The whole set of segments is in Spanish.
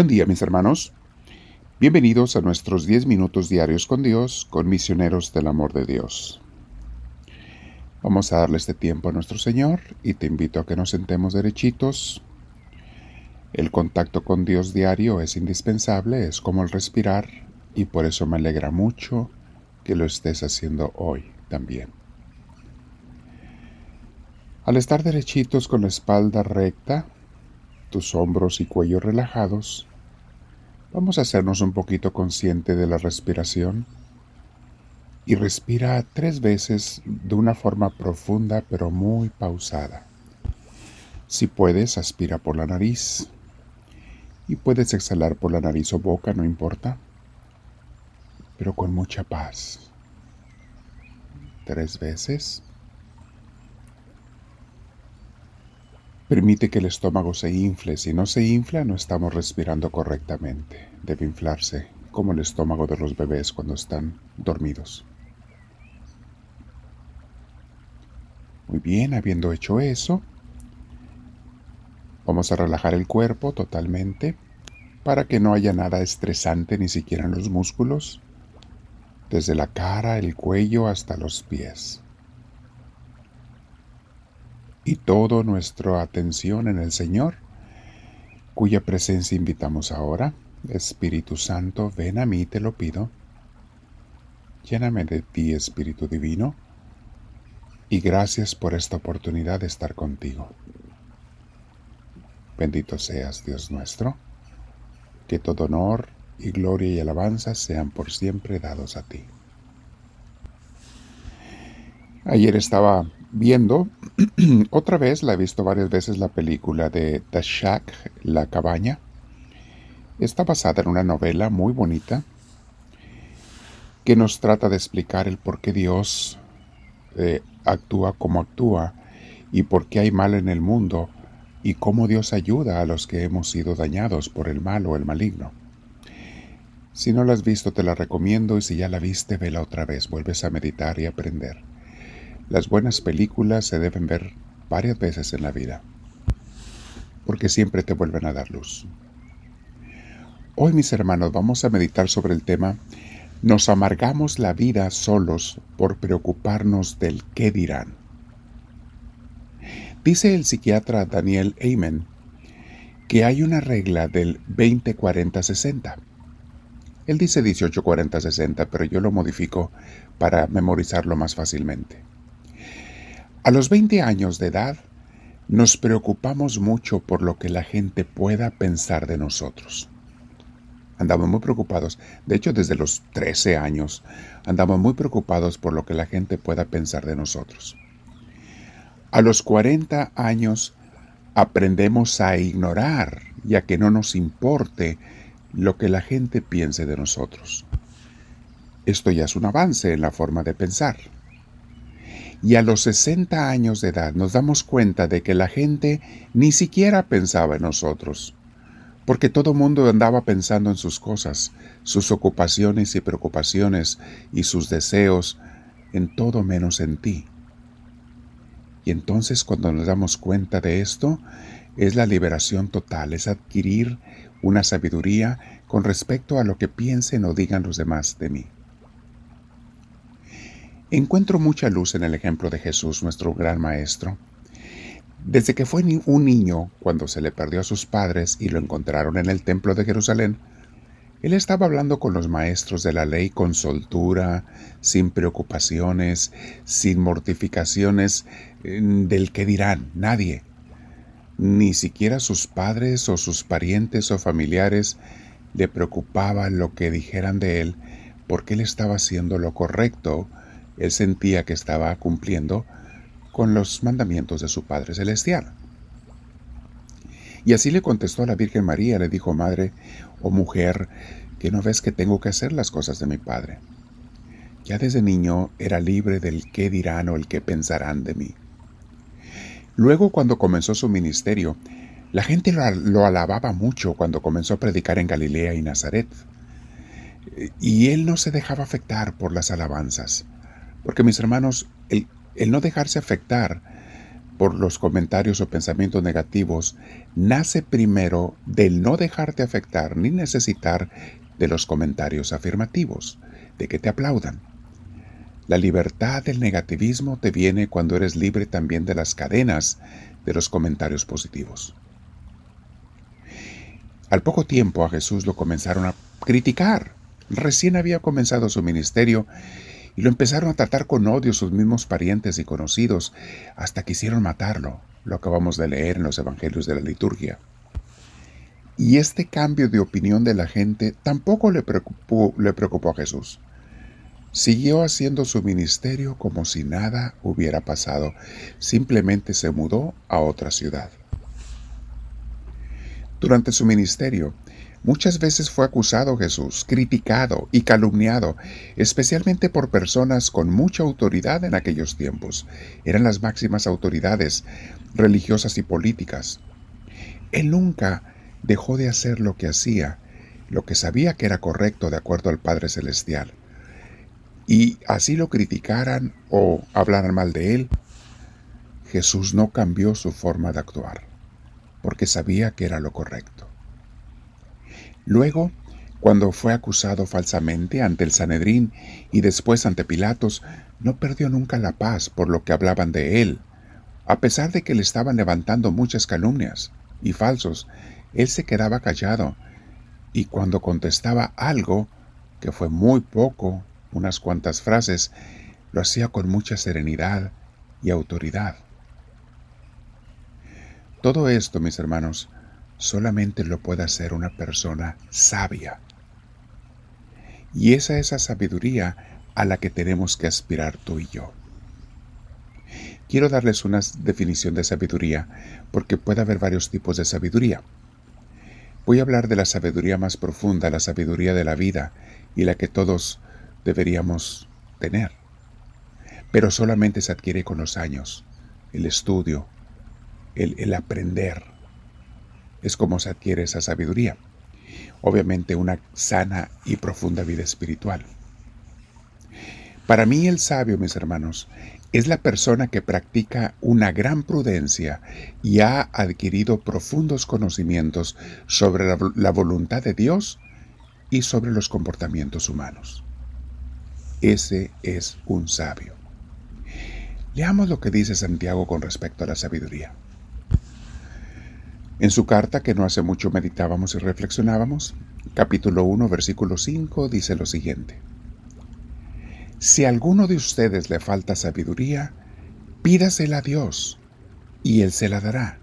Buen día mis hermanos. Bienvenidos a nuestros 10 minutos diarios con Dios, con misioneros del amor de Dios. Vamos a darle este tiempo a nuestro Señor y te invito a que nos sentemos derechitos. El contacto con Dios diario es indispensable, es como el respirar y por eso me alegra mucho que lo estés haciendo hoy también. Al estar derechitos con la espalda recta, tus hombros y cuello relajados, vamos a hacernos un poquito consciente de la respiración y respira tres veces de una forma profunda pero muy pausada. Si puedes, aspira por la nariz y puedes exhalar por la nariz o boca, no importa, pero con mucha paz. Tres veces. Permite que el estómago se infle. Si no se infla, no estamos respirando correctamente. Debe inflarse, como el estómago de los bebés cuando están dormidos. Muy bien, habiendo hecho eso, vamos a relajar el cuerpo totalmente para que no haya nada estresante ni siquiera en los músculos, desde la cara, el cuello hasta los pies y toda nuestra atención en el Señor, cuya presencia invitamos ahora. Espíritu Santo, ven a mí, te lo pido. Lléname de ti, Espíritu Divino, y gracias por esta oportunidad de estar contigo. Bendito seas, Dios nuestro, que todo honor y gloria y alabanza sean por siempre dados a ti. Ayer estaba viendo, otra vez la he visto varias veces la película de The Shack, La Cabaña. Está basada en una novela muy bonita que nos trata de explicar el por qué Dios eh, actúa como actúa y por qué hay mal en el mundo y cómo Dios ayuda a los que hemos sido dañados por el mal o el maligno. Si no la has visto te la recomiendo y si ya la viste vela otra vez, vuelves a meditar y aprender. Las buenas películas se deben ver varias veces en la vida, porque siempre te vuelven a dar luz. Hoy, mis hermanos, vamos a meditar sobre el tema Nos amargamos la vida solos por preocuparnos del qué dirán. Dice el psiquiatra Daniel Amen que hay una regla del 20-40-60. Él dice 18-40-60, pero yo lo modifico para memorizarlo más fácilmente. A los 20 años de edad, nos preocupamos mucho por lo que la gente pueda pensar de nosotros. Andamos muy preocupados, de hecho desde los 13 años, andamos muy preocupados por lo que la gente pueda pensar de nosotros. A los 40 años aprendemos a ignorar y a que no nos importe lo que la gente piense de nosotros. Esto ya es un avance en la forma de pensar. Y a los 60 años de edad nos damos cuenta de que la gente ni siquiera pensaba en nosotros, porque todo mundo andaba pensando en sus cosas, sus ocupaciones y preocupaciones y sus deseos, en todo menos en ti. Y entonces cuando nos damos cuenta de esto, es la liberación total, es adquirir una sabiduría con respecto a lo que piensen o digan los demás de mí. Encuentro mucha luz en el ejemplo de Jesús, nuestro gran Maestro. Desde que fue un niño, cuando se le perdió a sus padres y lo encontraron en el templo de Jerusalén, él estaba hablando con los maestros de la ley con soltura, sin preocupaciones, sin mortificaciones mm, del que dirán, nadie. Ni siquiera sus padres o sus parientes o familiares le preocupaba lo que dijeran de él, porque él estaba haciendo lo correcto él sentía que estaba cumpliendo con los mandamientos de su Padre Celestial. Y así le contestó a la Virgen María, le dijo, Madre o oh mujer, que no ves que tengo que hacer las cosas de mi Padre. Ya desde niño era libre del qué dirán o el qué pensarán de mí. Luego, cuando comenzó su ministerio, la gente lo, alababa mucho cuando comenzó a predicar en Galilea y Nazaret. Y él no se dejaba afectar por las alabanzas. Porque mis hermanos, el, no dejarse afectar por los comentarios o pensamientos negativos nace primero del no dejarte afectar ni necesitar de los comentarios afirmativos, de que te aplaudan. La libertad del negativismo te viene cuando eres libre también de las cadenas de los comentarios positivos. Al poco tiempo a Jesús lo comenzaron a criticar. Recién había comenzado su ministerio y lo empezaron a tratar con odio sus mismos parientes y conocidos hasta quisieron matarlo. Lo acabamos de leer en los evangelios de la liturgia. Y este cambio de opinión de la gente tampoco le preocupó, le preocupó a Jesús. Siguió haciendo su ministerio como si nada hubiera pasado. Simplemente se mudó a otra ciudad. Durante su ministerio, muchas veces fue acusado Jesús, criticado y calumniado, especialmente por personas con mucha autoridad en aquellos tiempos. Eran las máximas autoridades religiosas y políticas. Él nunca dejó de hacer lo que hacía, lo que sabía que era correcto de acuerdo al Padre Celestial y así lo criticaran o hablaran mal de él, Jesús no cambió su forma de actuar, porque sabía que era lo correcto. Luego, cuando fue acusado falsamente ante el Sanedrín y después ante Pilatos, no perdió nunca la paz por lo que hablaban de él. A pesar de que le estaban levantando muchas calumnias y falsos, él se quedaba callado y cuando contestaba algo, que fue muy poco unas cuantas frases, lo hacía con mucha serenidad y autoridad. Todo esto, mis hermanos, solamente lo puede hacer una persona sabia. Y esa es esa sabiduría a la que tenemos que aspirar tú y yo. Quiero darles una definición de sabiduría porque puede haber varios tipos de sabiduría. Voy a hablar de la sabiduría más profunda, la sabiduría de la vida y la que todos deberíamos tener. Pero solamente se adquiere con los años, el estudio, el, el aprender. Es como se adquiere esa sabiduría. Obviamente una sana y profunda vida espiritual. Para mí el sabio, mis hermanos, es la persona que practica una gran prudencia y ha adquirido profundos conocimientos sobre la, la, voluntad de Dios y sobre los comportamientos humanos. Ese es un sabio. Leamos lo que dice Santiago con respecto a la sabiduría. En su carta que no hace mucho meditábamos y reflexionábamos, capítulo 1, versículo 5, dice lo siguiente. Si a alguno de ustedes le falta sabiduría, pídasela a Dios, y Él se la dará,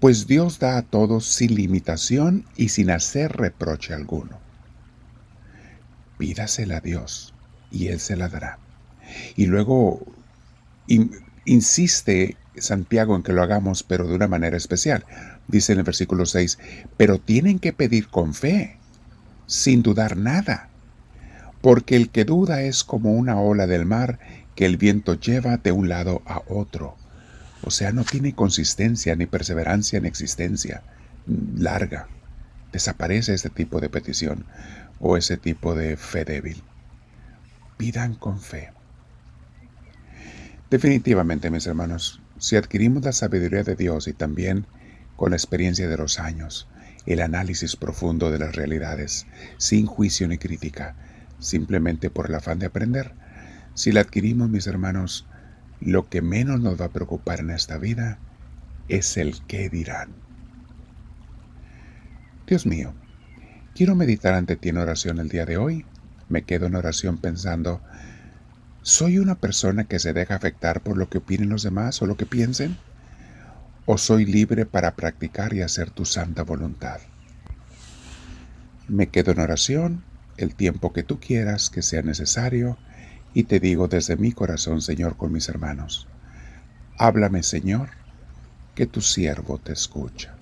pues Dios da a todos sin limitación y sin hacer reproche alguno. Pídasela a Dios y Él se la dará. Y luego insiste Santiago en que lo hagamos, pero de una manera especial. Dice en el versículo 6, pero tienen que pedir con fe, sin dudar nada, porque el que duda es como una ola del mar que el viento lleva de un lado a otro. O sea, no tiene consistencia, ni perseverancia, ni existencia larga. Desaparece este tipo de petición o ese tipo de fe débil pidan con fe. Definitivamente, mis hermanos, si adquirimos la sabiduría de Dios y también con la experiencia de los años, el análisis profundo de las realidades, sin juicio ni crítica, simplemente por el afán de aprender, si la adquirimos, mis hermanos, lo que menos nos va a preocupar en esta vida es el qué dirán. Dios mío, quiero meditar ante ti en oración el día de hoy me quedo en oración pensando, ¿soy una persona que se deja afectar por lo que opinen los demás o lo que piensen? ¿O soy libre para practicar y hacer tu santa voluntad? Me quedo en oración el tiempo que tú quieras que sea necesario y te digo desde mi corazón, Señor, con mis hermanos, háblame, Señor, que tu siervo te escucha.